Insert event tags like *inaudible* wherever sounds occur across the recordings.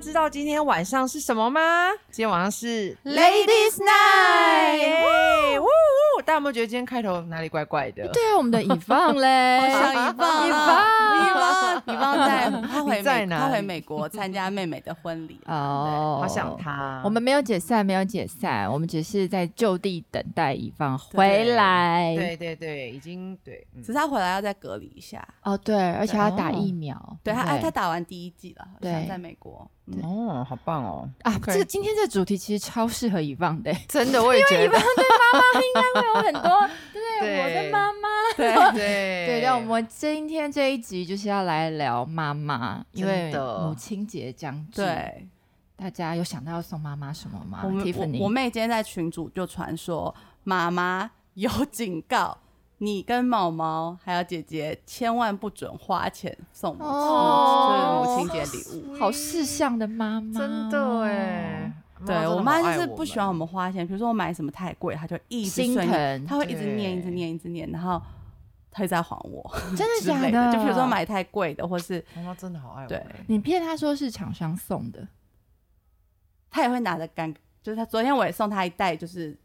知道今天晚上是什么吗？今天晚上是 Ladies Night，呜呜！大家有没有觉得今天开头哪里怪怪的？对啊，我们的乙方嘞，像一棒，一一棒棒，一棒在他回哪他回美国参加妹妹的婚礼。哦，好想他。我们没有解散，没有解散，我们只是在就地等待乙方回来。对对对，已经对，嗯只是他回来要再隔离一下。哦，对，而且要打哦疫苗。对他，哎，他打完第一剂了，好像对在美国。嗯。哦，好棒哦！啊这个今天这个主题其实超适合乙方的，*laughs* 真的，我也觉得，会有很多 *laughs* 对对我的妈妈。对。对对，那我们今天这一集就是要来聊妈妈，因为母亲节将至，对，大家有想到要送妈妈什么吗？我们？Tiffany，我我妹今天在群组就传说，妈妈有警告。你跟毛毛还有姐姐千万不准花钱送母亲，哦就是母亲节礼物。好事项的妈妈，真的哎，对我妈就是不不喜欢我们花钱，比如说我买什么太贵，她就一直心，疼，她会一直念，一直念，一直念，然后她一直在还我真的假的。就比如说买太贵的，或是妈妈真的好爱我。对你骗她说是厂商送的，她也会拿着干，就是她昨天我也送她一袋，就是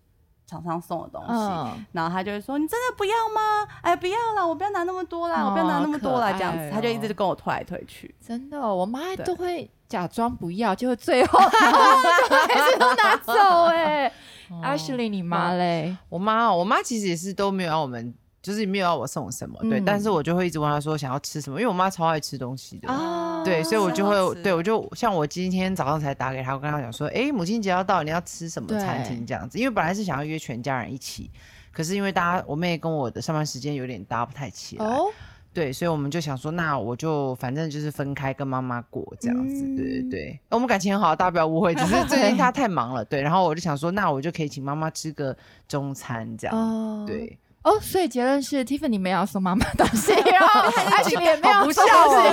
厂商送的东西，嗯，然后他就会说：“你真的不要吗？哎，不要啦，我不要拿那么多啦，哦我不要拿那么多啦。”这样子，他就一直跟我推来推去。真的哦，我妈都会假装不要，结果最后还是都拿走哎。哦 Ashley，你妈嘞？我妈哦，我妈其实也是都没有让我们，就是没有要我送什么，对，嗯但是我就会一直问他说想要吃什么，因为我妈超爱吃东西的。啊对，所以我就会，对我就像我今天早上才打给他，我跟他讲说，哎，母亲节要到，你要吃什么餐厅这样子？因为本来是想要约全家人一起，可是因为大家我妹跟我的上班时间有点搭不太起来，哦，对，所以我们就想说，那我就反正就是分开跟妈妈过这样子，嗯对对对，我们感情很好，大家不要误会，只是最近她 *laughs* 太忙了，对，然后我就想说，那我就可以请妈妈吃个中餐这样，哦，对，哦，所以结论是 Tiffany 没有要送妈妈东西，*laughs* 然后 Ashley 也没有好不送孝东西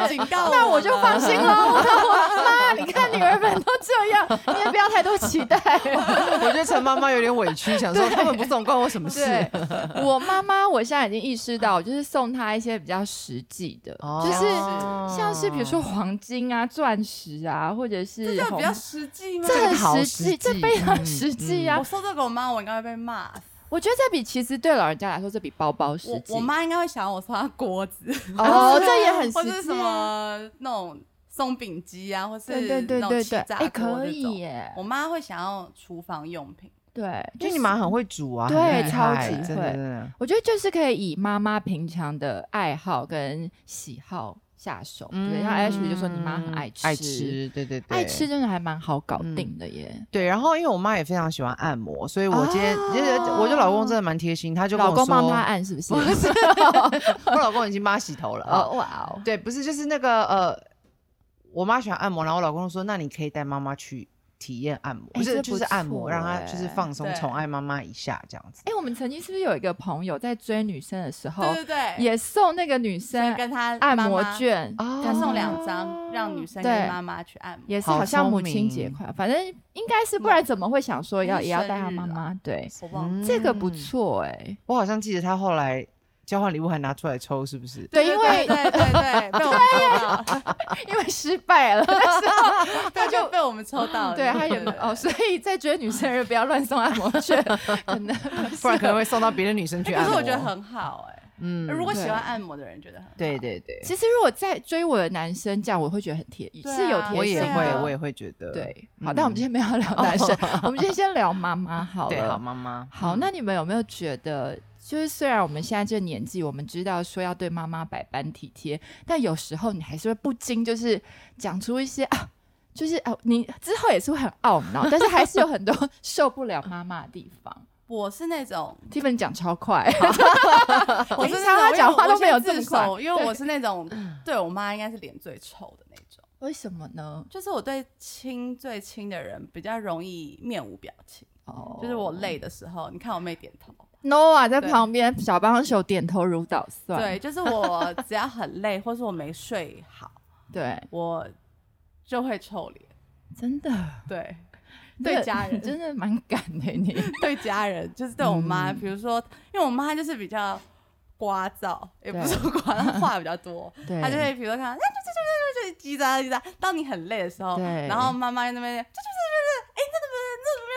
哦，警告那我就放心了。*laughs* 妈，你看女儿们都这样，你也不要太多期待。*laughs* 我觉得陈妈妈有点委屈，想说他们不送关我什么事，我妈妈，我现在已经意识到，就是送她一些比较实际的，就是哦像是比如说黄金啊、钻石啊，或者是红这就比较实际吗？这很实际，这非常嗯实际啊我！送这个我妈，我应该会被骂死。我觉得这比其实对老人家来说，这比包包实际。我我妈应该会想要我送她锅子，哦，*laughs* 这也很或者什实际啊。么那种松饼机啊，或是对对对那种对对，哎，可。以耶。我妈会想要厨房用品，对，就你妈很会煮啊，对超级会我觉得就是可以以妈妈平常的爱好跟喜好下手。对，像 Ashley 就说你妈很爱吃，嗯爱吃，对对对，爱吃真的还蛮好搞定的耶。对，然后因为我妈也非常喜欢按摩，所以我今天，就是我觉得老公真的蛮贴心，他就跟我说，老公帮他按是不是？*laughs* 我老公已经帮他洗头了啊。哦哇哦，对，不是，就是那个呃，我妈喜欢按摩，然后我老公说，那你可以带妈妈去体验按摩，不是就是按摩，让她就是哎放松，宠爱妈妈一下这样子。哎，我们曾经是不是有一个朋友在追女生的时候，对对对，也送那个女生跟她按摩券？哦她送两张，让女生对跟妈妈去按摩。也是好像母亲节快，反正应该是，不然怎么会想说要也要带她妈妈？对，我忘了，这个不嗯错哎。我好像记得他后来交换礼物还拿出来抽，是不是？对，因为对对对，*laughs* 被我们抽到，因为失败了，但是他就被我们抽到了。对他也哦，所以在追女生的人不要乱送按摩券，*laughs* 可能不然可能会送到别的女生去可按摩。是我觉得很好哎，嗯如果喜欢按摩的人觉得很好对对对，其实如果在追我的男生这样，我会觉得很贴，是有贴心的。我也会，我也会觉得。对。嗯好，但我们今天没有聊男生，*laughs* 我们今天先聊妈妈好对，好。妈妈。好，那你们有没有觉得，就是虽然我们现在这个年纪，我们知道说要对妈妈百般体贴，但有时候你还是会不禁就是讲出一些啊。就是哦，你之后也是会很懊恼，但是还是有很多 *laughs* 受不了妈妈的地方。我是那种，*laughs* Tiffany 讲超快，*laughs* 我是他讲话都没有这么快因为我是那种对我妈应该是脸最臭的那种，为什么呢？就是我对亲最亲的人比较容易面无表情，哦就是我累的时候，你看我妹点头，Noah 在旁边小帮手点头如捣蒜。对，就是我 *laughs* 只要很累，或是我没睡好，对，我就会臭脸。真的？对，对家人。真的蛮敢的你。*laughs* 对家人，就是对我妈，嗯。比如说，因为我妈就是比较聒噪，也不是说聒噪，话比较多，*laughs* 对，她就会比如说看，哎，就就就就就就是叽喳叽喳。当你很累的时候，对。然后妈妈在那边，就就就就是，哎，那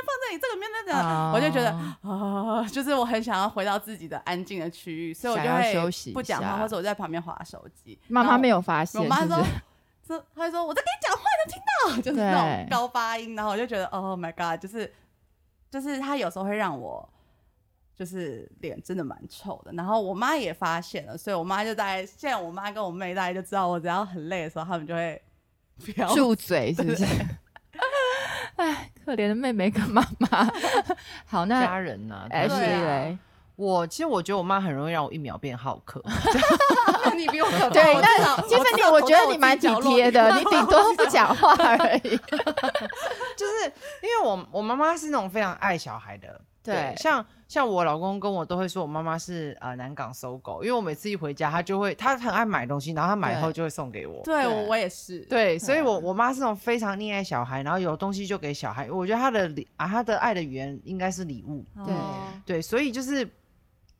放这里，这个面那个，我就觉得哦啊，*laughs* 就是我很想要回到自己的安静的区域，所以我就会休息不讲话，或者我在旁边划手机。妈妈没有，发现，我妈说是不是，这她会说我在跟你讲话，能听到？就是那种高发音，然后我就觉得，Oh my god，就是就是她有时候会让我。就是脸真的蛮臭的，然后我妈也发现了，所以我妈就在现在我妈跟我妹大家就知道，我只要很累的时候，他们就会飘住嘴是不是？哎，可怜的妹妹跟妈妈。*laughs* 好，那家人呐、哎，是对啊嘞，我其实我觉得我妈很容易让我一秒变好客，*laughs* 那你比我可 *laughs* 怕。对，那 Tiffany，知道我觉得你蛮体贴的，你顶多不讲话而已。就是因为我我妈妈是那种非常爱小孩的，对像像我老公跟我都会说我妈妈是呃南港搜狗，因为我每次一回家，他就会他很爱买东西，然后他买后就会送给我。对对我我也是，对，所以我我妈是那种非常溺爱小孩，然后有东西就给小孩。我觉得她的礼啊，她的爱的语言应该是礼物。对哦对，所以就是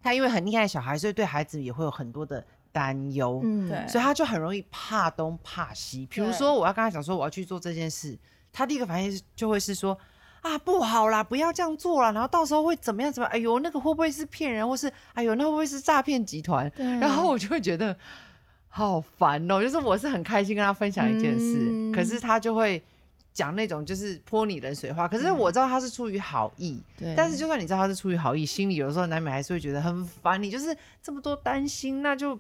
她因为很溺爱小孩，所以对孩子也会有很多的担忧。嗯对所以他就很容易怕东怕西。比如对说，我要跟他讲说我要去做这件事，他第一个反应是就会是说啊不好啦，不要这样做啦，然后到时候会怎么样怎么样？哎呦，那个会不会是骗人，或是哎呦那会不会是诈骗集团？对然后我就会觉得好烦哦，就是我是很开心跟他分享一件事，嗯可是他就会。讲那种就是泼你冷水话，可是我知道他是出于好意，对，但是就算你知道他是出于好意，心里有的时候难免还是会觉得很烦。你就是这么多担心，那就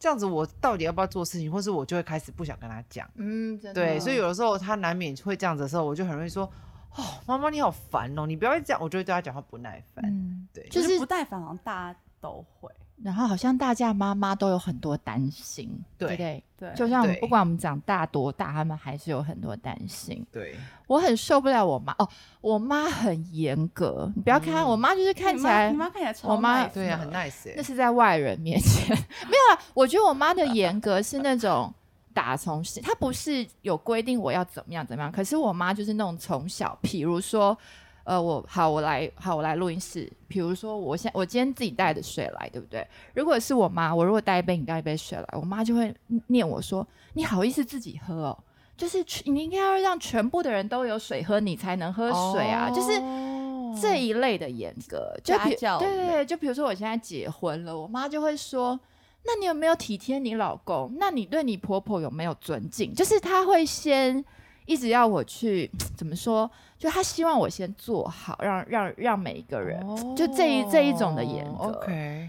这样子，我到底要不要做事情，或是我就会开始不想跟他讲。嗯，对，所以有的时候他难免会这样子的时候，我就很容易说：“哦，妈妈你好烦哦，你不要这样。”我就会对他讲话不耐烦。嗯，对，就是不耐烦好像大家都会，然后好像大家妈妈都有很多担心，对对不对？对，就像我们不管我们长大多大，他们还是有很多担心。对，我很受不了我妈哦，我妈很严格，你不要看、嗯我妈就是看起来你妈你妈看起来超我妈 nice 对呀、的很 nice 哎、那是在外人面前 *laughs* 没有啊。我觉得我妈的严格是那种打从心，她不是有规定我要怎么样怎么样，可是我妈就是那种从小，比如说。呃，我好，我来，好，我来录音室。比如说，我现我今天自己带的水来，对不对？如果是我妈，我如果带一杯，饮料一杯水来，我妈就会念我说：“你好意思自己喝哦？就是你应该要让全部的人都有水喝，你才能喝水啊！”就是哦这一类的严格，就比对对对，就比如说我现在结婚了，我妈就会说：“那你有没有体贴你老公？那你对你婆婆有没有尊敬？”就是他会先一直要我去 *tsk* 怎么说？就他希望我先做好，让让让每一个人，就这一这一种的严格。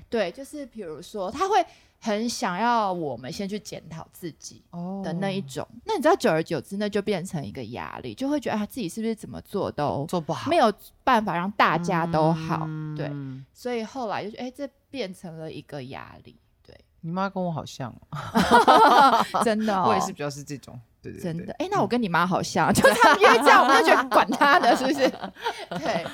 对，就是比如说，他会很想要我们先去检讨自己。哦的那一种，那你知道，久而久之，那就变成一个压力，就会觉得啊，自己是不是怎么做都做不好，没有办法让大家都好，对，嗯所以后来就哎、这变成了一个压力，对，你妈跟我好像哦，*laughs* 真的、哦，我也是比较是这种，对对对真的，哎、那我跟你妈好像，就是他们因为这样，我们就觉得管他的，是不是？对，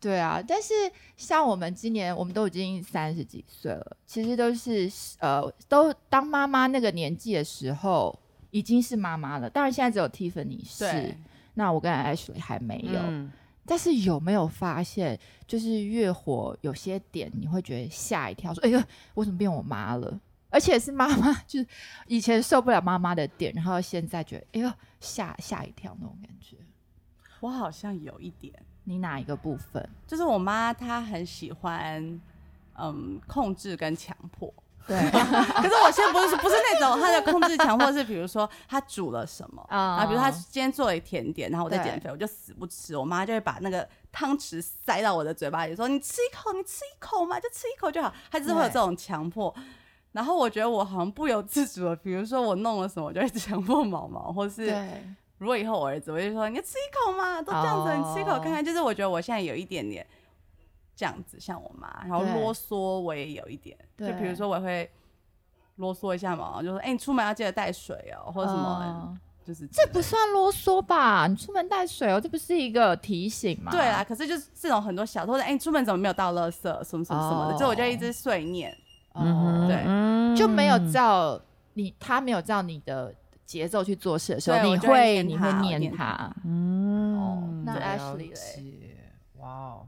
对啊。但是像我们今年，我们都已经三十几岁了，其实都是呃，都当妈妈那个年纪的时候，已经是妈妈了。当然，现在只有 Tiffany 是，那我跟 Ashley 还没有。嗯但是有没有发现，就是越火有些点，你会觉得吓一跳，说：“哎呦，我怎么变我妈了？”而且是妈妈，*laughs* 就是以前受不了妈妈的点，然后现在觉得：“哎呦，吓吓一跳那种感觉。我好像有一点，”你哪一个部分？就是我妈她很喜欢嗯控制跟强迫。对 *laughs* 可是我现在不是不是那种他的控制强迫，是比如说他煮了什么啊啊，比如他今天做了甜点，然后我在减肥，我就死不吃，我妈就会把那个汤匙塞到我的嘴巴里，说你吃一口，你吃一口嘛，就吃一口就好。她就是会有这种强迫。然后我觉得我好像不由自主的，比如说我弄了什么，我就会强迫毛毛，或是对，如果以后我儿子，我就说你就吃一口嘛，都这样子，哦你吃一口看看。就是我觉得我现在有一点点这样子，像我妈，然后啰嗦我也有一点，就对比如说我会啰嗦一下嘛，就说哎、你出门要记得带水哦、或者什么，嗯。就是这不算啰嗦吧？你出门带水哦，这不是一个提醒吗？对啊。可是就是这种很多小，偷的哎、你出门怎么没有倒垃圾，什么什么什么的，哦。这我就一直碎念。哦，对。嗯就没有照你，他没有照你的节奏去做事的时候，你会你会念他。嗯。哦那了 Ashley 哇哦，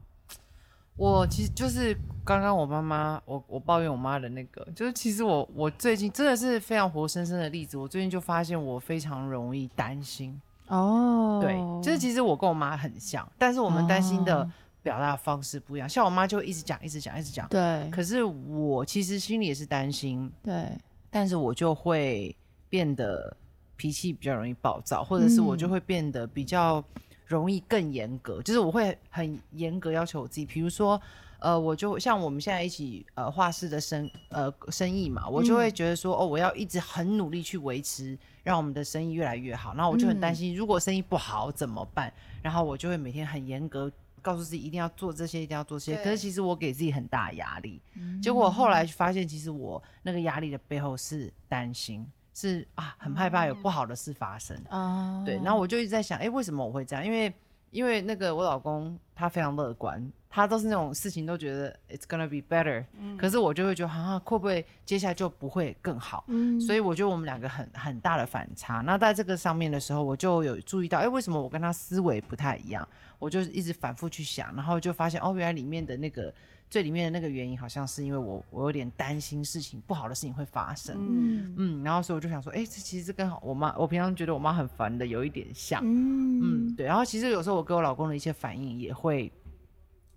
我其实就是刚刚我妈妈，我我抱怨我妈的那个，就是其实我我最近真的是非常活生生的例子。我最近就发现我非常容易担心，哦，对，就是其实我跟我妈很像，但是我们担心的哦表达方式不一样。像我妈就一直讲，一直讲，一直讲，对可是我其实心里也是担心，对，但是我就会变得脾气比较容易暴躁，或者是我就嗯会变得比较容易更严格，就是我会很严格要求我自己。比如说，呃，我就像我们现在一起呃画室的生呃生意嘛，我就会嗯觉得说，哦，我要一直很努力去维持，让我们的生意越来越好。然后我就很担嗯心，如果生意不好怎么办？然后我就会每天很严格。告诉自己一定要做这些，一定要做这些。可是其实我给自己很大压力，结果后来发现，其实我那个压力的背后是担心，是啊，很害怕有不好的事发生。啊，对，然后我就一直在想，哎、为什么我会这样？因为因为那个我老公他非常乐观，他都是那种事情都觉得 it's gonna be better，、可是我就会觉得，啊，会不会接下来就不会更好？嗯所以我觉得我们两个很很大的反差。那在这个上面的时候，我就有注意到，哎、为什么我跟他思维不太一样？我就一直反复去想，然后就发现，哦，原来里面的那个最里面的那个原因，好像是因为我我有点担心事情不好的事情会发生。嗯，嗯，然后所以我就想说，哎、这其实这跟我妈，我平常觉得我妈很烦的有一点像。嗯，嗯对。然后其实有时候我跟我老公的一些反应也会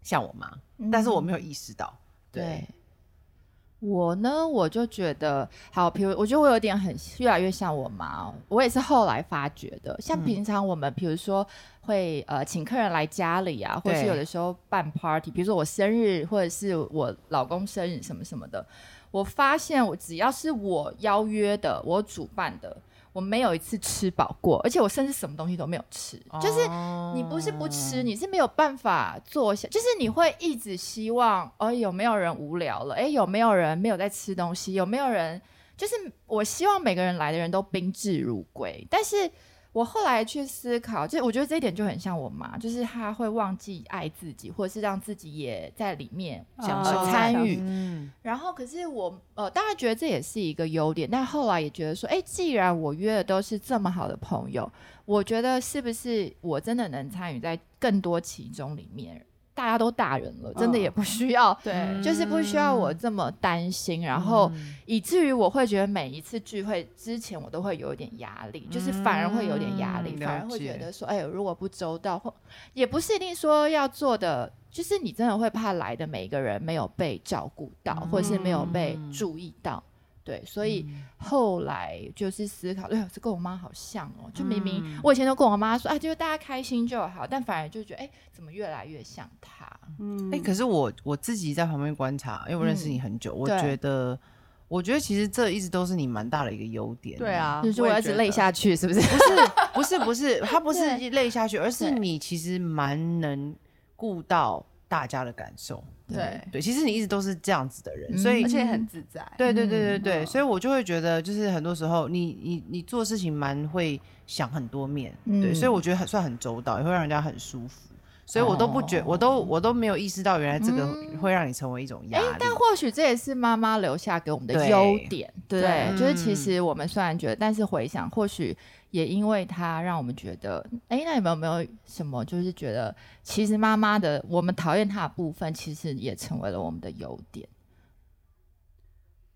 像我妈，但是我没有意识到。对，对。我呢，我就觉得好，比如我觉得我有点很越来越像我妈哦，我也是后来发觉的。像嗯平常我们比如说会呃请客人来家里啊，或是有的时候办 party，比如说我生日或者是我老公生日什么什么的，我发现我只要是我邀约的，我主办的，我没有一次吃饱过，而且我甚至什么东西都没有吃，就是你不是不吃，你是没有办法坐下，就是你会一直希望，哦，有没有人无聊了？哎，有没有人没有在吃东西？有没有人？就是我希望每个人来的人都宾至如归，但是我后来去思考，就我觉得这一点就很像我妈，就是她会忘记爱自己，或者是让自己也在里面哦享受参与嗯，然后，可是我呃，当然觉得这也是一个优点，但后来也觉得说，哎，既然我约的都是这么好的朋友，我觉得是不是我真的能参与在更多其中里面？大家都大人了，真的嗯也不需要，对，就是不需要我这么担心，然后以至于我会觉得每一次聚会之前，我都会有一点压力，就是反而会有点压力，嗯反而会觉得说，哎，如果不周到，或也不是一定说要做的，就是你真的会怕来的每一个人没有被照顾到，或者是没有被嗯注意到。对，所以后来就是思考，哎呦，这跟我妈好像哦，就明明嗯。我以前都跟我妈说，啊，就是大家开心就好，但反而就觉得，哎，怎么越来越像她？嗯。哎、可是我我自己在旁边观察，因为我认识你很久，我对。觉得，我觉得其实这一直都是你蛮大的一个优点。对，啊，就是我要一直累下去，是不是？不是不是，他不是 *laughs* 累下去，而是你其实蛮能顾到大家的感受。对，对，其实你一直都是这样子的人，嗯所以而且很自在，对对对对对，嗯。所以我就会觉得，就是很多时候你你你做事情蛮会想很多面，对，嗯。所以我觉得很算很周到，也会让人家很舒服。所以我都不觉，哦。我都我都没有意识到，原来这个嗯。会让你成为一种压力。但或许这也是妈妈留下给我们的优点，对。就是其嗯。实我们虽然觉得，但是回想，或许也因为它让我们觉得，哎，那你们有没有什么，就是觉得其实妈妈的我们讨厌她的部分，其实也成为了我们的优点。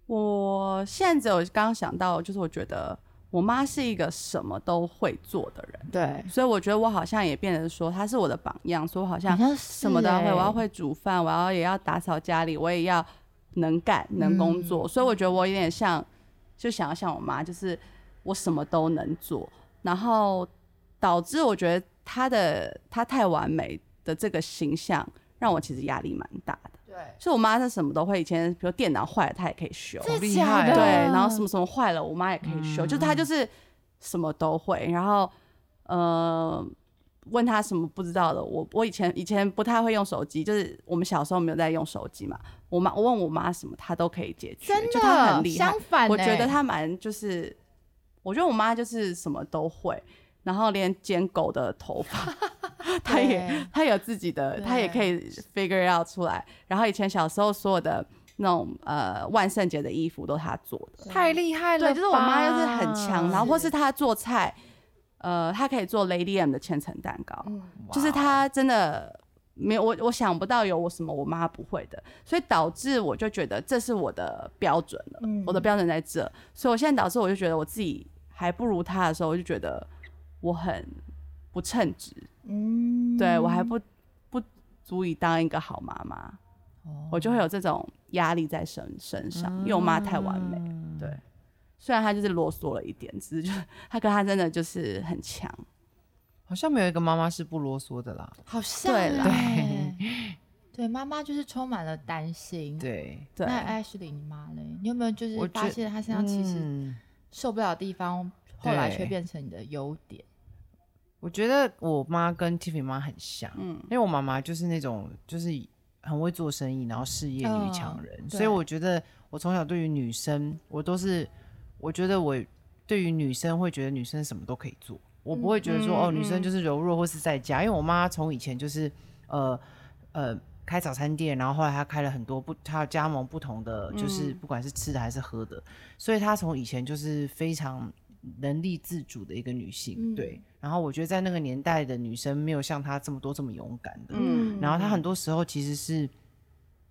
我现在只有刚刚想到，就是我觉得我妈是一个什么都会做的人，对，所以我觉得我好像也变得说她是我的榜样，所以我好像什么都要会，欸我要会煮饭，我要也要打扫家里，我也要能干能工作，嗯。所以我觉得我有点像，就想要像我妈，就是我什么都能做，然后导致我觉得他的他太完美的这个形象，让我其实压力蛮大的。对，所以我妈她什么都会，以前比如电脑坏了她也可以修，好厉害哦对，然后什么什么坏了，我妈也可以修，就她就是什么都会。然后呃，问她什么不知道的，我我以前以前不太会用手机，就是我们小时候没有在用手机嘛。我妈我问我妈什么，她都可以解决，真就她的很厉害相。反欸，我觉得她蛮就是，我觉得我妈就是什么都会，然后连剪狗的头发，*laughs* 她也她有自己的，她也可以 figure out 出来。然后以前小时候所有的那种呃万圣节的衣服都她做的，太厉害了，对，就是我妈就是很强，然后或是是她做菜，呃，她可以做 Lady M 的千层蛋糕，嗯就是她真的没有我我想不到有我什么我妈不会的，所以导致我就觉得这是我的标准了，嗯我的标准在这，所以我现在导致我就觉得我自己还不如她的时候，我就觉得我很不称职，嗯对我还不不足以当一个好妈妈，我就会有这种压力在身身上，因为我妈太完美，对。虽然她就是啰嗦了一点，只是就是她跟她真的就是很强，好像没有一个妈妈是不啰嗦的啦。好像对 *laughs* 对，妈妈就是充满了担心。，对，对那艾诗莉，你妈嘞？你有没有就是发现她身上其实嗯受不了的地方，后来却对变成你的优点？我觉得我妈跟 Tiffany 妈很像，嗯因为我妈妈就是那种就是很会做生意，然后事业女强人，嗯所以我觉得我从小对于女生，我都是我觉得我对于女生会觉得女生什么都可以做，我不会觉得说、嗯哦女生嗯就是柔弱或是在家，因为我妈从以前就是呃呃。开早餐店，然后后来他开了很多不，他加盟不同的，就是嗯。不管是吃的还是喝的，所以他从以前就是非常能力自主的一个女性，嗯。对。然后我觉得在那个年代的女生没有像她这么多这么勇敢的，嗯。然后她很多时候其实是，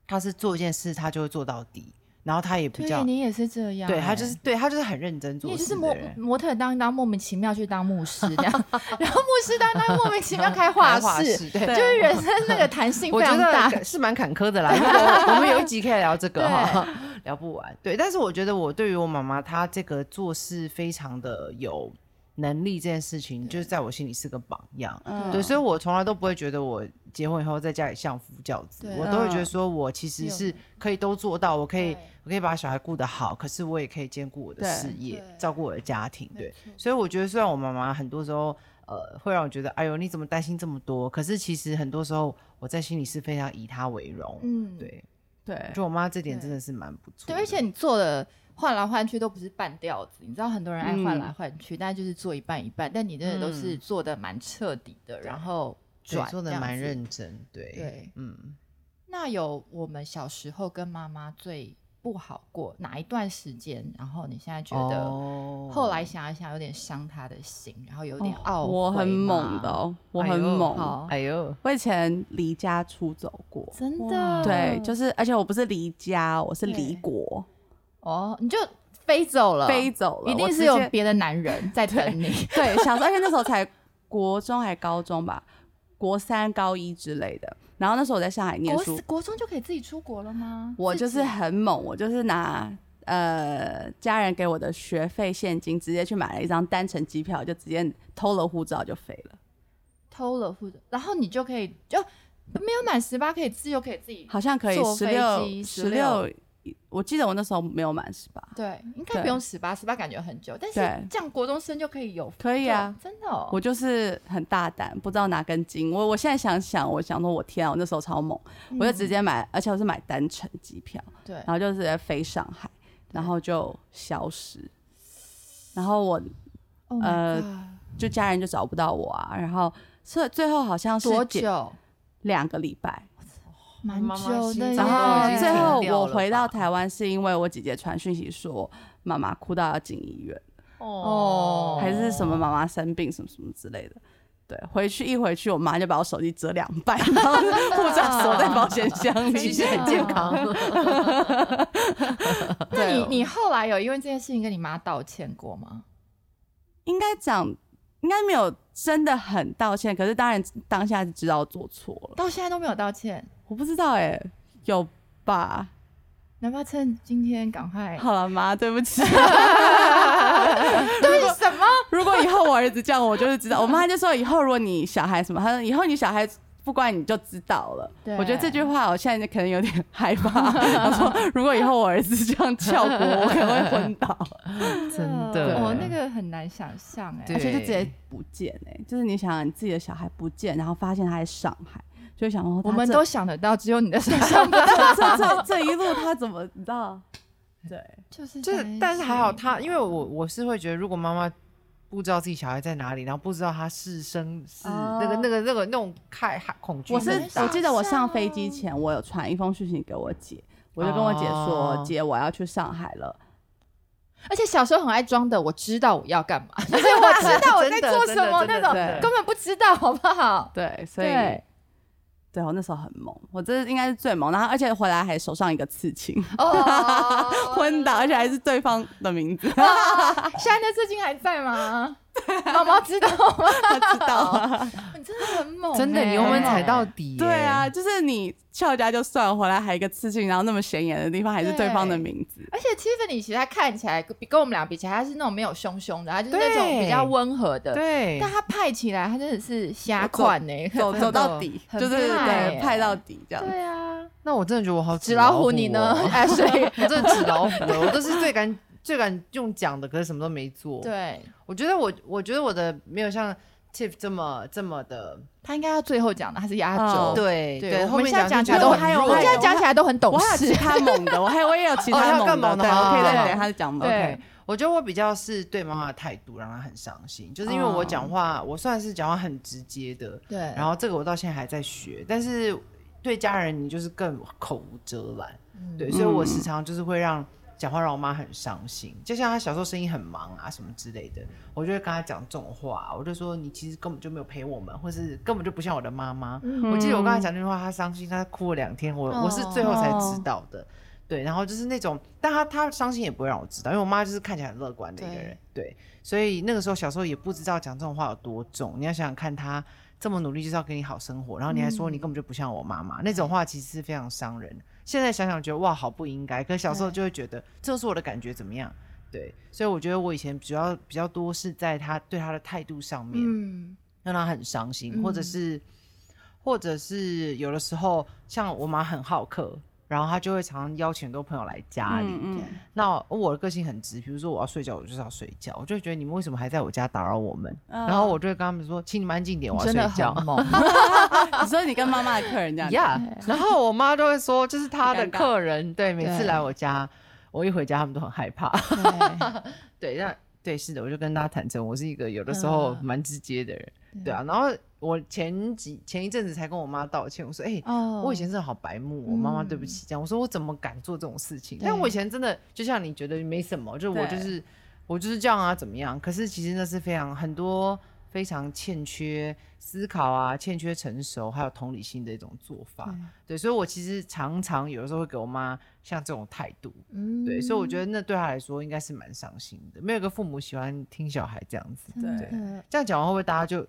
她是做一件事她就会做到底，然后他也比较对，，你也是这样欸。对他就是对他就是很认真做事也就是模。模特当一当，莫名其妙去当牧师这样，*laughs* 然后牧师当一当，莫名其妙开画室，就是人生那个弹性非常大。是蛮坎坷的啦。我 *laughs* 我们有一集可以聊这个哈，*laughs* 聊不完。对，但是我觉得我对于我妈妈她这个做事非常的有能力这件事情，就是在我心里是个榜样。嗯对，所以我从来都不会觉得我结婚以后在家里相夫教子，我都会觉得嗯说我其实是可以都做到，我可以我可以把小孩顾得好，可是我也可以兼顾我的事业，照顾我的家庭。对，所以我觉得虽然我妈妈很多时候呃会让我觉得哎呦你怎么担心这么多，可是其实很多时候我在心里是非常以她为荣。嗯，对，对就我妈这点真的是蛮不错的。对，而且你做的换来换去都不是半吊子，你知道很多人爱换嗯来换去，但就是做一半一半，但你真的都是嗯做的蛮彻底的，然后转对做的蛮认真。对对嗯。那有我们小时候跟妈妈最不好过哪一段时间？然后你现在觉得哦。后来想一想有点伤他的心，然后有点懊悔、我很猛的，哦，我很猛。哎呦，我以前离家出走过，真的？对，就是而且我不是离家，我是离国，哦，你就飞走了，飞走了，一定是有别的男人 *laughs* 在等你。对，小时候而且那时候才国中还高中吧，国三、高一之类的。然后那时候我在上海念书国中就可以自己出国了吗？我就是很猛，我就是拿呃家人给我的学费现金，直接去买了一张单程机票，就直接偷了护照就飞了。偷了护照，然后你就可以就没有满十八可以自由可以自己好像可以十六机十六，我记得我那时候没有满十八。对，应该不用十八，十八感觉很久，但是这样国中生就可以有，可以啊真的哦。我就是很大胆，不知道哪根筋。我我现在想想，我想说，我天啊，我那时候超猛，我就直接买，而且我是买单程机票，嗯对然后就直接飞上海，然后就消失。然后我 Oh 呃就家人就找不到我啊，然后最最后好像是多久？两个礼拜，蛮久的然后最后我回到台湾是因为我姐姐传讯息说妈妈哭到要进医院，哦还是什么妈妈生病什么什么之类的。对，回去一回去，我妈就把我手机折两半，然后护照锁在保险箱里，其实很健康。*laughs* 那你你后来有因为这件事情跟你妈道歉过吗？应该讲，应该没有真的很道歉，可是当然当下就知道做错了。到现在都没有道歉，我不知道哎、有吧？你要不要趁今天赶快？好了，妈，对不起。*laughs* 对什么？如果以后我儿子这样，我就是知道。我妈就说，以后如果你小孩什么，她说以后你小孩不乖，你就知道了。我觉得这句话我现在可能有点害怕。她说，如果以后我儿子这样翘国，我可能会昏倒，*laughs* 真的哦，那个很难想象哎。对而且就直接不见哎、就是你想想你自己的小孩不见，然后发现他在上海，就想说我们都想得到，只有你的身上不 *laughs* 这这这一路他怎么你知道？对，就是就是，但是还好他，因为我我是会觉得，如果妈妈不知道自己小孩在哪里，然后不知道他是生是哦。那个那个那个那种害害恐惧。我是，我记得我上飞机前，我有传一封讯息给我姐，我就跟我姐说：“哦。姐，我要去上海了。而且小时候很爱装的，我知道我要干嘛，*laughs* 就是我知道我在做什么 *laughs* 那种，根本不知道，好不好”？对，所以对，对我那时候很猛，我这应该是最猛，然后而且回来还手上一个刺青，哦，*laughs* 昏倒，而且还是对方的名字，现在那刺青还在吗？*laughs* 妈妈知道吗？他知道啊。你真的很猛欸，真的，你油门踩到底耶。对啊，就是你翘家就算了，回来还一个刺青，然后那么显眼的地方还是对方的名字。而且 Tiffany 其实她看起来比跟我们俩比起来，她是那种没有凶凶的，她就是那种比较温和的。对但她派起来，她真的是瞎款呢，走走到底，很就是对派到底这样。对啊，那我真的觉得我好纸老虎你呢哦？哎，所以我真的纸老虎了，我都是最敢最敢用讲的，可是什么都没做。，对我觉得我我觉得我的没有像 Tiff 这么这么的，他应该要最后讲的，他是压哦轴。对对，我后面们现在讲起就觉得来都很还有我们现在讲起来都很懂事我还有其。他猛的，我还有我也有其他猛的，有更猛的对，我可以好再等他讲猛。对我觉得我比较是对妈妈的态度让她很伤心，就是因为我讲话，我算是讲话很直接的，对，然后这个我到现在还在学，但是对家人你就是更口无遮拦，对，所以我时常就是会让讲话让我妈很伤心，就像她小时候生意很忙啊什么之类的，我就会跟她讲这种话，我就说你其实根本就没有陪我们，或是根本就不像我的妈妈。我记得我跟她讲那句话，她伤心，她哭了两天，我、我是最后才知道的。对，然后就是那种，但她她伤心也不会让我知道，因为我妈就是看起来很乐观的一个人，对，所以那个时候小时候也不知道讲这种话有多重。你要想想看，她这么努力就是要给你好生活，然后你还说你根本就不像我妈妈，那种话其实是非常伤人的。现在想想觉得哇，好不应该，可是小时候就会觉得这是我的感觉怎么样？对，所以我觉得我以前主要比较多是在他对他的态度上面，嗯，让他很伤心，嗯或者是或者是有的时候像我妈很好客。然后他就会常常邀请很多朋友来家里，嗯嗯，那我的个性很直，比如说我要睡觉，我就是要睡觉，我就会觉得你们为什么还在我家打扰我们？嗯然后我就会跟他们说，请你们安静点，我要真的睡觉。很猛。*laughs* *laughs* 你说你跟妈妈的客人这样，呀然后我妈就会说，就是她的尴尬客人，对，每次对来我家，我一回家他们都很害怕。对 *laughs* 对，那对是的，我就跟大家坦诚，我是一个有的时候嗯蛮直接的人，对啊。然后我前几前一阵子才跟我妈道歉，我说，哎、哦我以前真的好白目，我妈妈对不起，这样。我说我怎么敢做这种事情？但我以前真的就像你觉得没什么，就我就是我就是这样啊，怎么样？可是其实那是非常很多非常欠缺思考啊，欠缺成熟还有同理心的一种做法。对，所以我其实常常有的时候会给我妈像这种态度。嗯对，所以我觉得那对她来说应该是蛮伤心的。没有一个父母喜欢听小孩这样子，真对的这样讲完会不会大家就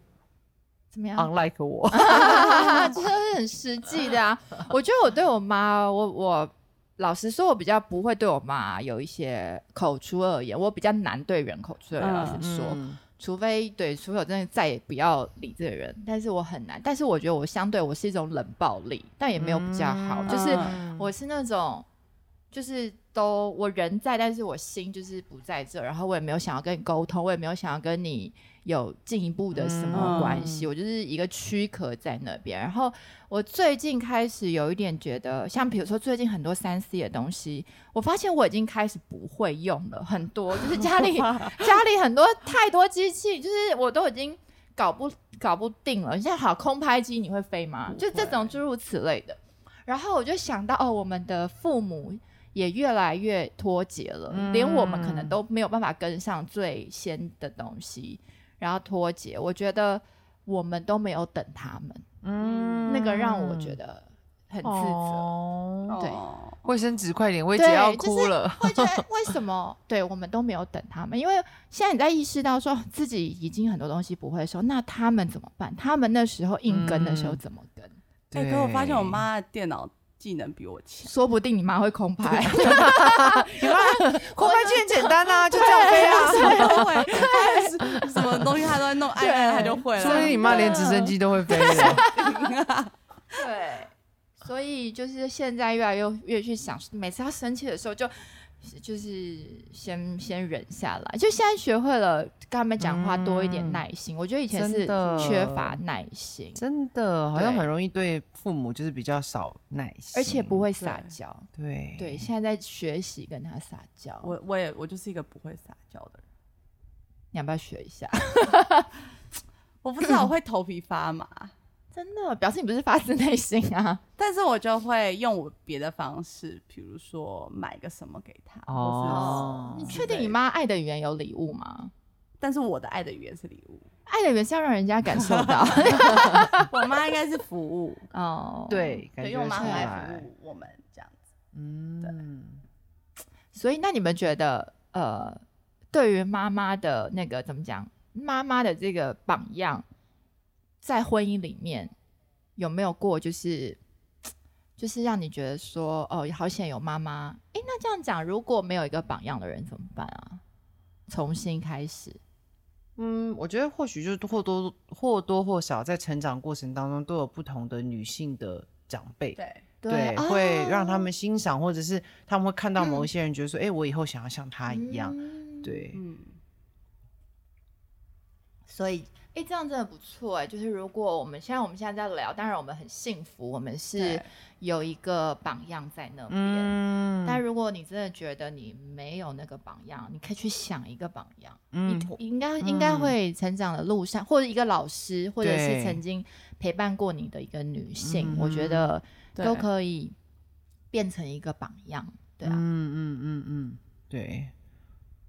怎么样？unlike 我？*laughs* 这是很实际的啊。我觉得我对我妈，我我老实说，我比较不会对我妈有一些口出恶言，我比较难对人口出恶言。嗯老实说，嗯除非对，除非我真的再也不要理这个人，但是我很难。但是我觉得我相对我是一种冷暴力，但也没有比较好，嗯就是嗯我是那种。就是都我人在，但是我心就是不在这，然后我也没有想要跟你沟通，我也没有想要跟你有进一步的什么关系，我就是一个躯壳在那边。然后我最近开始有一点觉得，像比如说最近很多三 C 的东西，我发现我已经开始不会用了，很多就是家里 *laughs* 家里很多太多机器，就是我都已经搞不搞不定了。现在好空拍机你会飞吗？就这种诸如此类的。然后我就想到，哦，我们的父母也越来越脱节了，连我们可能都没有办法跟上最先的东西，然后脱节。我觉得我们都没有等他们，嗯那个让我觉得很自责。哦对哦卫生纸快点，薇对姐要就是哭了。会觉得 *laughs* 为什么对我们都没有等他们？因为现在你在意识到说自己已经很多东西不会的时候，那他们怎么办？他们那时候硬跟的时候嗯怎么跟？哎，可我发现我妈的电脑技能比我强。说不定你妈会空拍，*laughs* 你妈空拍机很简单啊，就这样飞啊。什么都会，*laughs* 她什么东西她都在弄，按按她就会了。说不定你妈连直升机都会飞了。对，所以就是现在越来越越去想，每次要生气的时候就。就是先先忍下来，就现在学会了跟他们讲话多一点耐心。我觉得以前是缺乏耐心，真的，好像很容易对父母就是比较少耐心，而且不会撒娇。对对，现在在学习跟他撒娇。我我也我就是一个不会撒娇的人，你要不要学一下？我不知道我会头皮发麻，*coughs* 真的表示你不是发自内心啊。但是我就会用我别的方式，比如说买个什么给他，哦哦，你确定你妈爱的语言有礼物吗？但是我的爱的语言是礼物，爱的语言是要让人家感受到 *laughs* 我妈应该是服务，哦。，对，感对，觉出因为我妈很爱来服。务我们这样子。嗯，对所以那你们觉得，呃，对于妈妈的那个怎么讲，妈妈的这个榜样，在婚姻里面有没有过就是？*tsk* 就是让你觉得说，哦，好险有妈妈。诶，那这样讲，如果没有一个榜样的人怎么办啊？重新开始。嗯，我觉得或许就是或多或多或少在成长过程当中都有不同的女性的长辈，对，对，哦会让他们欣赏，或者是他们会看到某一些人觉得说，哎、我以后想要像他一样，嗯对，嗯，所以，哎、这样真的不错哎。就是如果我们现在我们现在在聊，当然我们很幸福，我们是有一个榜样在那边。嗯，但如果你真的觉得你没有那个榜样，你可以去想一个榜样。嗯你应该应该会成长的路上，或者一个老师，或者是曾经陪伴过你的一个女性，嗯我觉得都可以变成一个榜样。对啊，嗯嗯嗯嗯，对。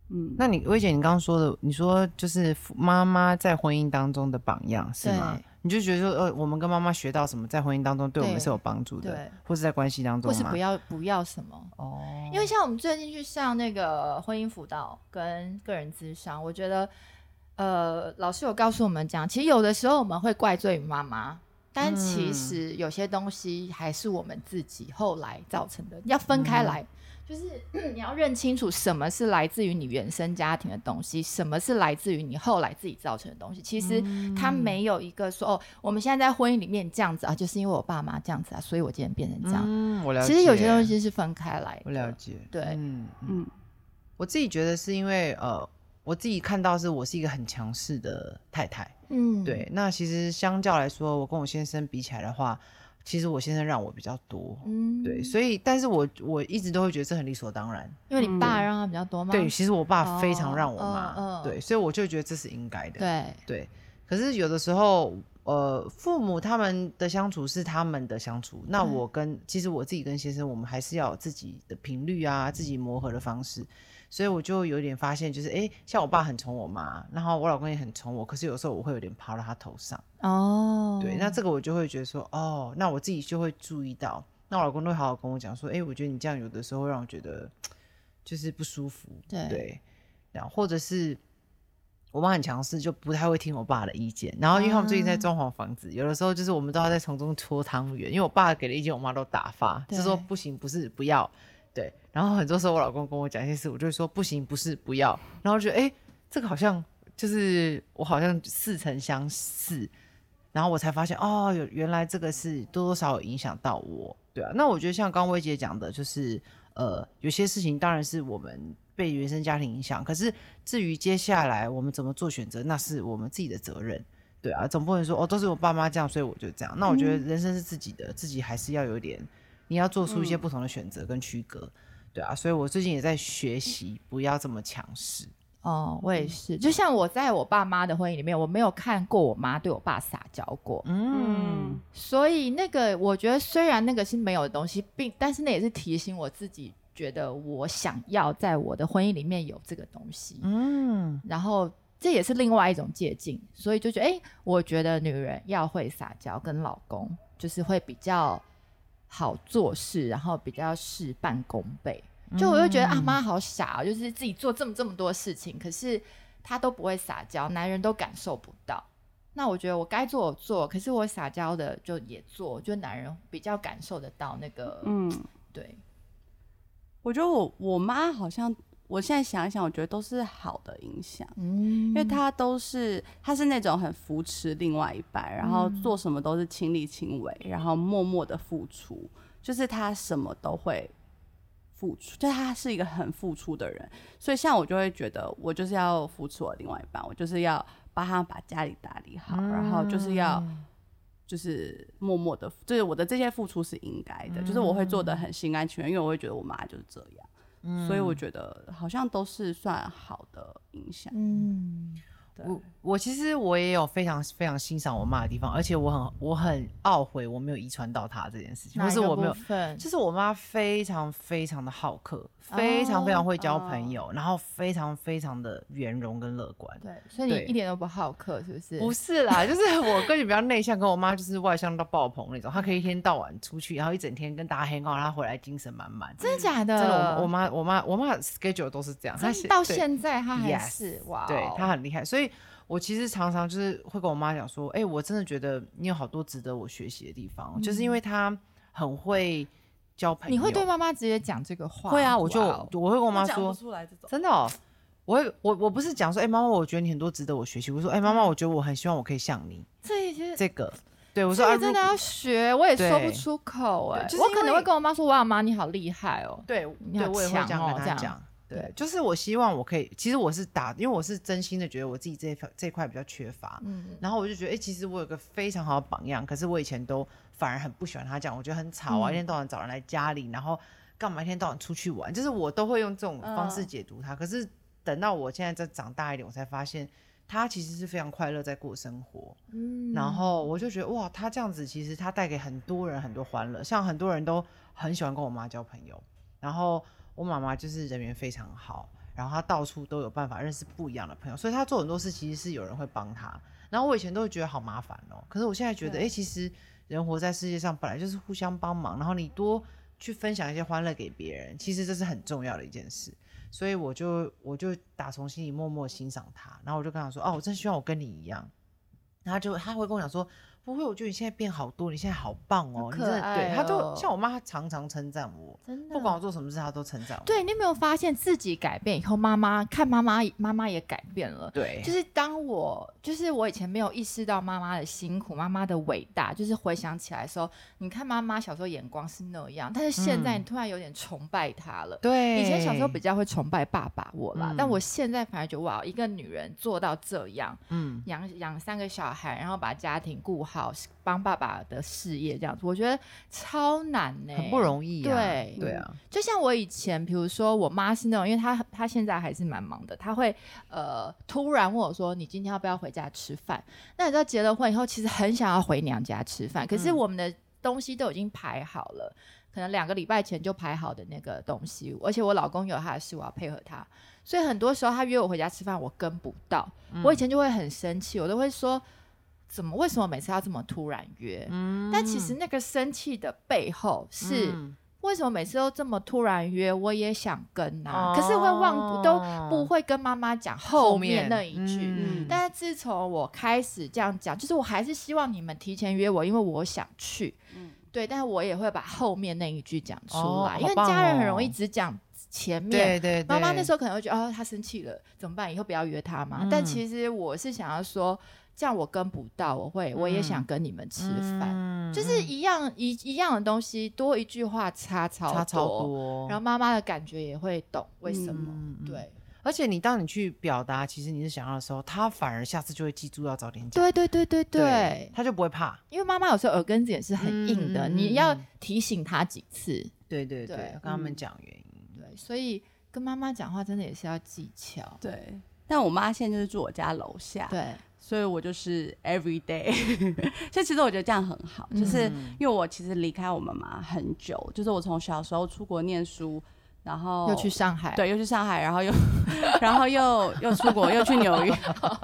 嗯，那你薇姐，你刚刚说的，你说就是妈妈在婚姻当中的榜样是吗？你就觉得说，呃，我们跟妈妈学到什么，在婚姻当中对我们是有帮助的对，或是在关系当中或是不？要不要什么。哦，因为像我们最近去上那个婚姻辅导跟个人咨商，我觉得，呃，老师有告诉我们讲，其实有的时候我们会怪罪于妈妈，但其嗯实有些东西还是我们自己后来造成的，要分开来。就是 *clears throat* 你要认清楚什么是来自于你原生家庭的东西，什么是来自于你后来自己造成的东西。其实它没有一个说哦，我们现在在婚姻里面这样子啊，就是因为我爸妈这样子啊，所以我今天变成这样。嗯，我了解。其实有些东西是分开来的。我了解，对嗯嗯，嗯，我自己觉得是因为呃，我自己看到是我是一个很强势的太太，嗯，对，那其实相较来说，我跟我先生比起来的话，其实我先生让我比较多，嗯，对，所以但是我我一直都会觉得这很理所当然，因为你爸让他比较多嘛？对，其实我爸非常让我哦妈，对，所以我就觉得这是应该的，对，对，可是有的时候，呃，父母他们的相处是他们的相处，那我跟其实我自己跟先生，我们还是要有自己的频率啊，自己磨合的方式，所以我就有点发现，就是哎、诶像我爸很宠我妈，然后我老公也很宠我，可是有时候我会有点爬到他头上，哦，对，那这个我就会觉得说，哦，那我自己就会注意到，那我老公都会好好跟我讲说，哎、我觉得你这样有的时候会让我觉得就是不舒服，对。对，然后或者是我妈很强势，就不太会听我爸的意见。然后因为他们最近在啊装潢房子，有的时候就是我们都要在从中搓汤圆，因为我爸给的意见，我妈都打发，对。是说不行，不是不要，对。然后很多时候我老公跟我讲一些事，我就会说不行，不是不要，然后觉得哎、诶这个好像就是我好像似曾相识。然后我才发现，哦，有原来这个是多多少少有影响到我，对啊。那我觉得像刚刚薇姐讲的，就是呃，有些事情当然是我们被原生家庭影响，可是至于接下来我们怎么做选择，那是我们自己的责任，对啊。总不能说哦，都是我爸妈这样，所以我就这样。那我觉得人生是自己的，自己还是要有点，你要做出一些不同的选择跟区隔，对啊。所以我最近也在学习，不要这么强势。哦，我也是，就像我在我爸妈的婚姻里面，我没有看过我妈对我爸撒娇过，嗯，所以那个我觉得虽然那个是没有的东西，并但是那也是提醒我自己，觉得我想要在我的婚姻里面有这个东西，嗯，然后这也是另外一种借鉴，所以就觉得，哎、我觉得女人要会撒娇，跟老公就是会比较好做事，然后比较事半功倍。就我就觉得啊，妈好傻、哦，就是自己做这么这么多事情，可是她都不会撒娇，男人都感受不到。那我觉得我该做我做，可是我撒娇的就也做，就男人比较感受得到那个，嗯，对，我觉得我我妈好像，我现在想一想，我觉得都是好的影响。嗯，因为他都是，他是那种很扶持另外一半，然后做什么都是亲力亲为，然后默默的付出，就是他什么都会付出，就他是一个很付出的人。所以像我就会觉得，我就是要扶持我另外一半，我就是要帮他把家里打理好，然后就是要就是默默的，就是我的这些付出是应该的，就是我会做的很心甘情愿，因为我会觉得我妈就是这样。所以我觉得好像都是算好的影响。嗯，我我其实我也有非常非常欣赏我妈的地方，而且我很我很懊悔我没有遗传到她这件事情，或哪一个是我没有就是我妈非常非常的好客，非常非常会交朋友，然后非常非常的圆融跟乐观。对，所以你一点都不好客，是不是？不是啦，就是我个人比较内向，跟我妈就是外向到爆棚那种。她可以一天到晚出去，然后一整天跟大家 hang out，她回来精神满满。真的假的？真的，我我妈我妈我妈 schedule 都是这样，她真到现在她还是哇哦，对她很厉害，所以我其实常常就是会跟我妈讲说，哎、我真的觉得你有好多值得我学习的地方，就是因为她很会交朋友。你会对妈妈直接讲这个话？会啊，我就我会跟我妈说，出来这种。真的、哦，我会我我不是讲说，哎、妈妈，我觉得你很多值得我学习。我说，哎、妈妈，我觉得我很希望我可以像你这些这个。对我说，啊，真的要学，我也说不出口哎、对就是我可能会跟我妈说：“哇，妈，你好厉害哦。对对，你好我也会这样跟她讲。对对，就是我希望我可以，其实我是打，因为我是真心的觉得我自己这一块这一块比较缺乏，嗯，然后我就觉得，哎、其实我有个非常好的榜样，可是我以前都反而很不喜欢他这样，我觉得很吵啊，嗯一天到晚找人来家里，然后干嘛一天到晚出去玩，就是我都会用这种方式嗯解读他。可是等到我现在再长大一点，我才发现他其实是非常快乐在过生活。嗯然后我就觉得哇，他这样子其实他带给很多人很多欢乐，像很多人都很喜欢跟我妈交朋友，然后我妈妈就是人缘非常好，然后她到处都有办法认识不一样的朋友，所以她做很多事其实是有人会帮她。然后我以前都会觉得好麻烦哦，可是我现在觉得，对哎、其实人活在世界上本来就是互相帮忙，然后你多去分享一些欢乐给别人，其实这是很重要的一件事。所以我就我就打从心里默默欣赏她，然后我就跟她说，哦，我真希望我跟你一样。然后就她会跟我讲说，不会，我觉得你现在变好多，你现在好棒哦，好你真的对，他都哦像我妈，她常常称赞我，真的不管我做什么事，她都称赞我。对你有没有发现自己改变以后，妈妈看妈妈妈妈也改变了。对，就是当我就是我以前没有意识到妈妈的辛苦、妈妈的伟大，就是回想起来的时候，你看妈妈小时候眼光是那样，但是现在嗯你突然有点崇拜她了。对，以前小时候比较会崇拜爸爸我啦，嗯但我现在反而觉得哇，一个女人做到这样，嗯，养养三个小孩，然后把家庭顾好，帮爸爸的事业这样子，我觉得超难呢、很不容易啊。对对啊，就像我以前，比如说我妈是那种，因为她她现在还是蛮忙的，她会呃突然问我说：“你今天要不要回家吃饭？”那你知道结了婚以后，其实很想要回娘家吃饭，可是嗯我们的东西都已经排好了，可能两个礼拜前就排好的那个东西，而且我老公有他的事，我要配合他，所以很多时候他约我回家吃饭，我跟不到。嗯我以前就会很生气，我都会说。怎么？为什么每次要这么突然约？嗯但其实那个生气的背后是，嗯为什么每次都这么突然约？我也想跟啊，哦可是会忘都不会跟妈妈讲后面那一句。嗯但是自从我开始这样讲，就是我还是希望你们提前约我，因为我想去。嗯对，但是我也会把后面那一句讲出来，因为家人很容易哦只讲前面。对对，妈妈那时候候可能会觉得哦，她生气了，怎么办？以后不要约她嘛。嗯但其实我是想要说，这样我跟不到，我会我也想嗯跟你们吃饭。嗯就是一样一一样的东西，多一句话差超差超多，然后妈妈的感觉也会懂为什么。对，而且你当你去表达其实你是想要的时候，他反而下次就会记住要早点讲，对对对对对，他就不会怕。因为妈妈有时候耳根子也是很硬的，你要嗯提醒他几次。对对对跟他们嗯讲原因。对，所以跟妈妈讲话真的也是要技巧。对，但我妈现在就是住我家楼下，对，所以我就是 every day。*laughs* 所以其实我觉得这样很好，就是嗯因为我其实离开我妈妈很久，就是我从小时候出国念书，然后又去上海，对，又去上海，然后又 *laughs* 然后又又出国，又去纽约。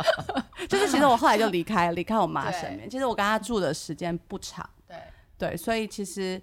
*laughs* 就是其实我后来就离开离开我妈身边，其实我跟她住的时间不长，对对，所以其实。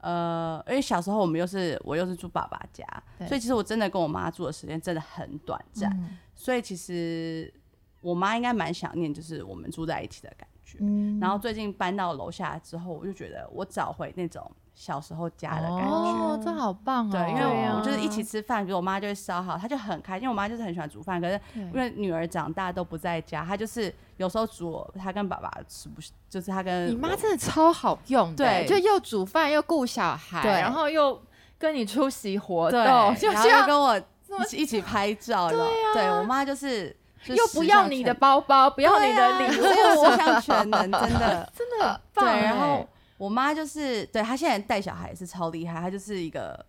呃，因为小时候我们又是我又是住爸爸家，所以其实我真的跟我妈住的时间真的很短暂，嗯所以其实我妈应该蛮想念，就是我们住在一起的感觉。嗯然后最近搬到楼下之后，我就觉得我找回那种小时候家的感觉。哦，这好棒哦！对，因为我就是一起吃饭，比如我妈就会烧好，她就很开心。因为我妈就是很喜欢煮饭，可是因为女儿长大都不在家，她就是有时候煮她跟爸爸吃不，就是她跟你妈真的超好用的，对就又煮饭又顾小孩，对然后又跟你出席活对动，，就然后又跟我一起一起拍照，对啊，对我妈就是就又不要你的包包，不要你的礼物，十项全能，真的。*laughs* 真的很 *laughs* 对，棒然后哎我妈就是对她现在带小孩也是超厉害，她就是一个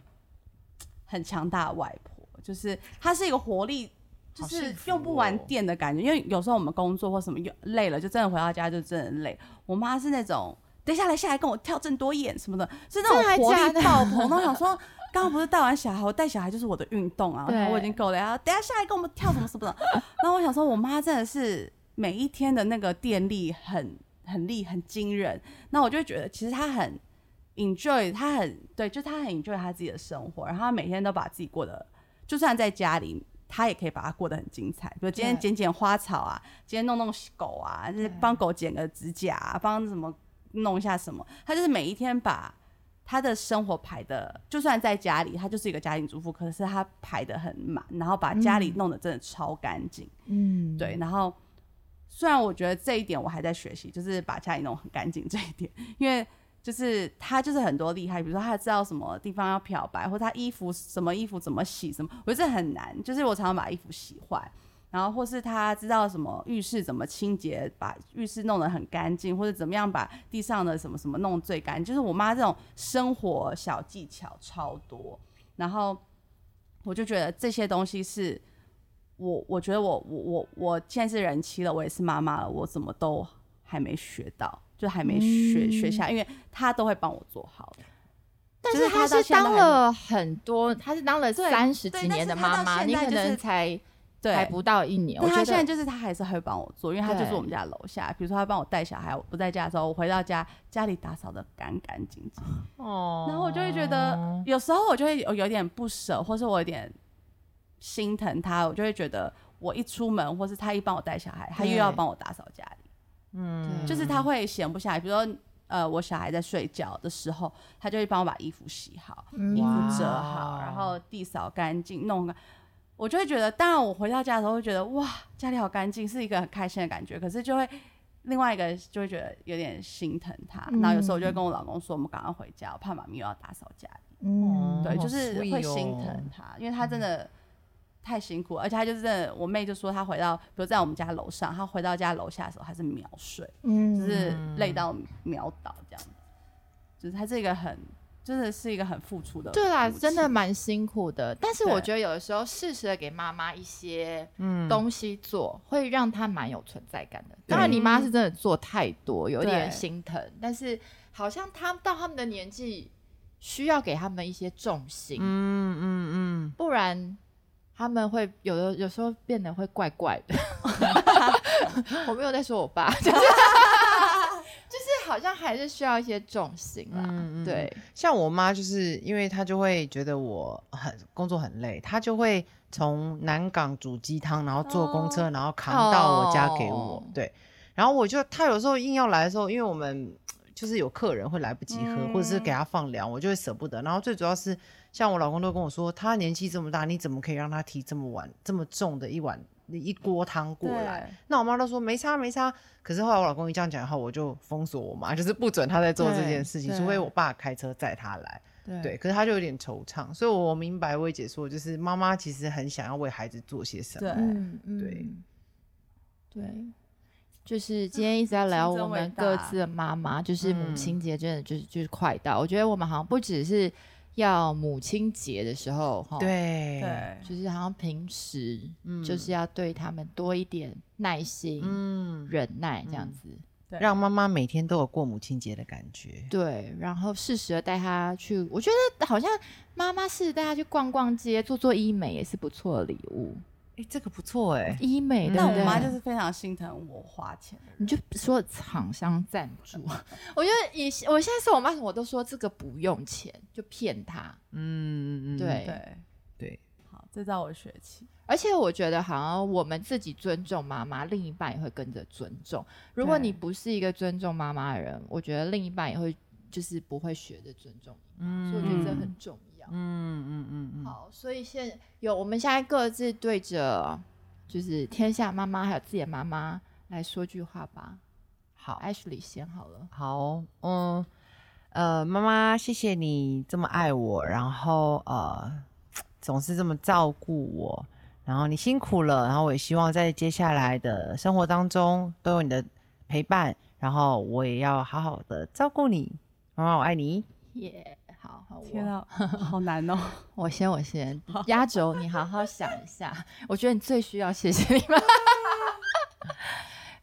很强大的外婆，就是她是一个活力就是用不完哦电的感觉。因为有时候我们工作或什么又累了，就真的回到家就真的累。我妈是那种等一下来下来跟我跳郑多燕什么的，是那种活力爆棚。然后想说，刚刚不是带完小孩，我带小孩就是我的运动啊，然后我已经够了，然后等下下来跟我们跳什么什么的。然后我想说，我妈真的是每一天的那个电力很很力很惊人。那我就会觉得，其实她很 enjoy，她很对，就她很 enjoy 她自己的生活，然后她每天都把自己过得，就算在家里。她也可以把它过得很精彩，比如今天对剪剪花草啊，今天弄弄狗啊，就是帮狗剪个指甲、啊，帮什么弄一下什么。她就是每一天把她的生活排的，就算在家里，她就是一个家庭主妇，可是她排的很满，然后把家里弄得真的超干净。嗯，对，然后虽然我觉得这一点我还在学习，就是把家里弄很干净这一点，因为就是他就是很多厉害，比如说他知道什么地方要漂白，或他衣服什么衣服怎么洗什么，我觉得这很难，就是我常常把衣服洗坏。然后或是他知道什么浴室怎么清洁，把浴室弄得很干净，或者怎么样把地上的什么什么弄最干净，就是我妈这种生活小技巧超多。然后我就觉得这些东西是我，我觉得我我我我现在是人妻了，我也是妈妈了，我怎么都还没学到，就还没学、学下，因为她都会帮我做好的。但是是她他是当了很多，她是当了三十几年的妈妈，你可能才对，还不到一年。他现在就是他还是会帮我做，因为他就是我们家楼下。比如说他帮我带小孩，我不在家的时候，我回到家家里打扫的干干净净，哦然后我就会觉得有时候我就会有有点不舍，或是我有点心疼他，我就会觉得我一出门，或是他一帮我带小孩，他又要帮我打扫家里，嗯就是他会闲不下来。比如说呃，我小孩在睡觉的时候，他就会帮我把衣服洗好，嗯衣服折好，然后地扫干净，弄干。我就会觉得，当然我回到家的时候会觉得哇，家里好干净，是一个很开心的感觉。可是就会另外一个就会觉得有点心疼他。然后有时候我就会跟我老公说，我们赶快回家，我怕妈咪又要打扫家里。嗯，对，就是会心哦疼他，因为他真的太辛苦，而且他就是真的，我妹就说她回到，比如在我们家楼上，她回到家楼下的时候，她是秒睡，嗯就是累到秒倒这样子，就是他是一个很，真的是一个很付出的，对啦，真的。蛮辛苦的。但是我对觉得有的时候适时的给妈妈一些嗯东西做，会让她蛮有存在感的。当然，你妈是真的做太多，有点心疼。但是好像他们到他们的年纪，需要给他们一些重心，嗯嗯嗯，不然他们会有的有时候变得会怪怪的。*laughs* 我没有在说我爸，就 *laughs* 是好像还是需要一些重心啦。嗯嗯对，像我妈就是因为她就会觉得我很工作很累，她就会从南港煮鸡汤，然后坐公车，哦然后扛到我家给我。哦对，然后我就她有时候硬要来的时候，因为我们就是有客人会来不及喝，嗯或者是给她放凉，我就会舍不得。然后最主要是像我老公都跟我说，他年纪这么大，你怎么可以让他提这么晚这么重的一碗一锅汤过来？那我妈都说没差没差，可是后来我老公一这样讲以后，我就封锁我妈，*laughs* 就是不准她在做这件事情，除非我爸开车载她来。对。对，可是她就有点惆怅，所以我明白薇姐说，就是妈妈其实很想要为孩子做些什么。对。对。对，就是今天一直在聊我们各自的妈妈，就是母嗯。亲节真的就是就是快到，我觉得我们好像不只是要母亲节的时候哈，，对对，就是好像平时嗯就是要对他们多一点耐心、嗯，忍耐这样子。嗯让妈妈每天都有过母亲节的感觉。对，然后适时的带她去，我觉得好像妈妈是带她去逛逛街、做做医美也是不错的礼物。哎，这个不错哎。医美，对那我妈就是非常心疼我花钱，你就说厂商赞助，*laughs* 我觉得以我现在说我妈，我都说这个不用钱，就骗她。嗯嗯嗯，对对，对，好，这招我学起。而且我觉得，好像我们自己尊重妈妈，另一半也会跟着尊重。如果你不是一个尊重妈妈的人，我觉得另一半也会就是不会学着尊重你。嗯所以我觉得这很重要。嗯嗯嗯嗯，好，所以现有我们现在各自对着就是天下妈妈还有自己的妈妈来说句话吧。好。Ashley 先好了。好，嗯，呃，妈妈，谢谢你这么爱我，然后呃，总是这么照顾我，然后你辛苦了，然后我也希望在接下来的生活当中都有你的陪伴，然后我也要好好的照顾你，妈妈，我爱你。耶、天我啊，好难哦。*laughs* 我先，我先压轴，你好好想一下。我觉得你最需要谢谢你们。*laughs*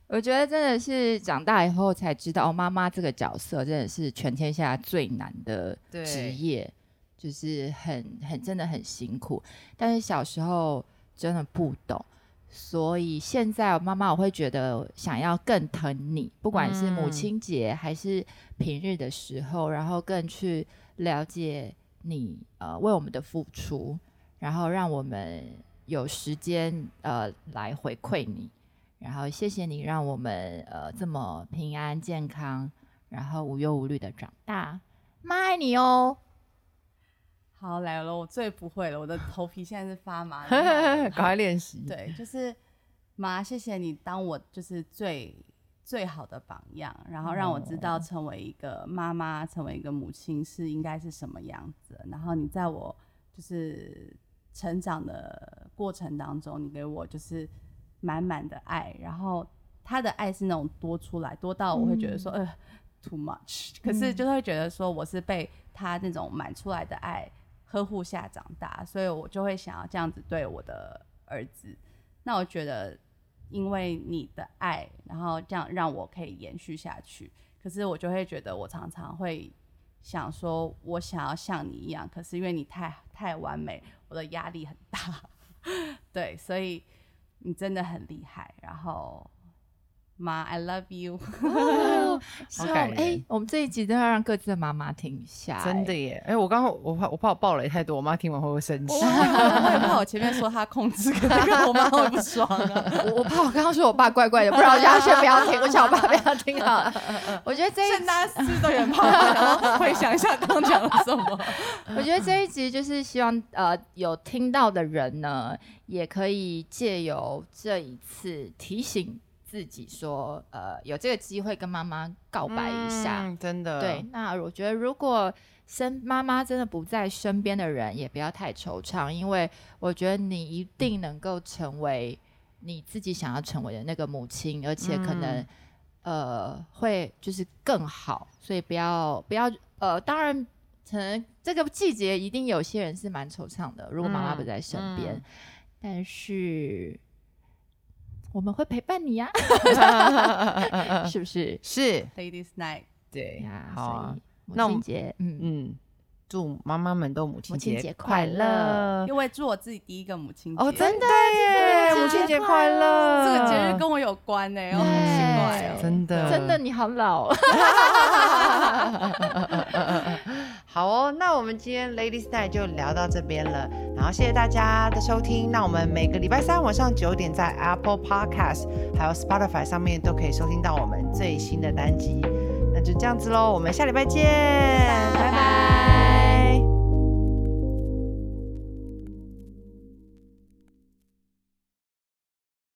我觉得真的是长大以后才知道，哦妈妈这个角色真的是全天下最难的职业，就是很很真的很辛苦。但是小时候真的不懂，所以现在妈妈我会觉得想要更疼你，不管是母嗯亲节还是平日的时候，然后更去了解你呃为我们的付出，然后让我们有时间呃来回馈你，然后谢谢你让我们呃这么平安健康，然后无忧无虑的长大，妈爱你哦。好来了，我最不会了，我的头皮现在是发麻的。*laughs* *laughs* 赶快练习。对，就是妈，谢谢你当我就是最最好的榜样，然后让我知道成为一个妈妈，成为一个母亲是应该是什么样子。然后你在我就是成长的过程当中，你给我就是满满的爱，然后他的爱是那种多出来，多到我会觉得说，呃，too much，可是就会觉得说我是被他那种满出来的爱呵护下长大，所以我就会想要这样子对我的儿子。那我觉得，因为你的爱，然后这样让我可以延续下去。可是我就会觉得，我常常会想说，我想要像你一样，可是因为你太太完美，我的压力很大。*laughs* 对，所以你真的很厉害。然后，妈，I love you。*laughs* 希望感人哎、我们这一集都要让各自的妈妈听一下、真的哎耶！哎、我刚刚我怕我怕我爆雷太多，我妈听完会不会生气我？怕我前面说她控制，我妈会不爽啊。*laughs* 我我怕我刚刚说我爸怪怪的，不然我叫他先不要听，我叫我爸不要听好了。*laughs* 我觉得这一圣诞四都有点怕，然后回想一下刚刚讲了什么。我觉得这一集就是希望呃有听到的人呢，也可以借由这一次提醒自己说，呃，有这个机会跟妈妈告白一下。嗯真的。对，那我觉得如果身妈妈真的不在身边的人，也不要太惆怅，因为我觉得你一定能够成为你自己想要成为的那个母亲，而且可能、呃会就是更好，所以不要不要呃，当然可能这个季节一定有些人是蛮惆怅的，如果妈妈不在身边，嗯但是我们会陪伴你呀、*laughs* 是不是？*laughs* 是，Ladies Night，对呀，好啊所以母亲节，嗯嗯，祝妈妈们都母亲节节快乐因为祝我自己第一个母亲节。哦，真的耶！母亲节快乐！这个节日跟我有关呢、哦，好奇怪哦。真的真的你好老，好哦，那我们今天 Ladies Night 就聊到这边了，然后谢谢大家的收听。那我们每个礼拜三晚上九点在 Apple Podcast 还有 Spotify 上面都可以收听到我们最新的单集。那就这样子喽，我们下礼拜见，拜拜。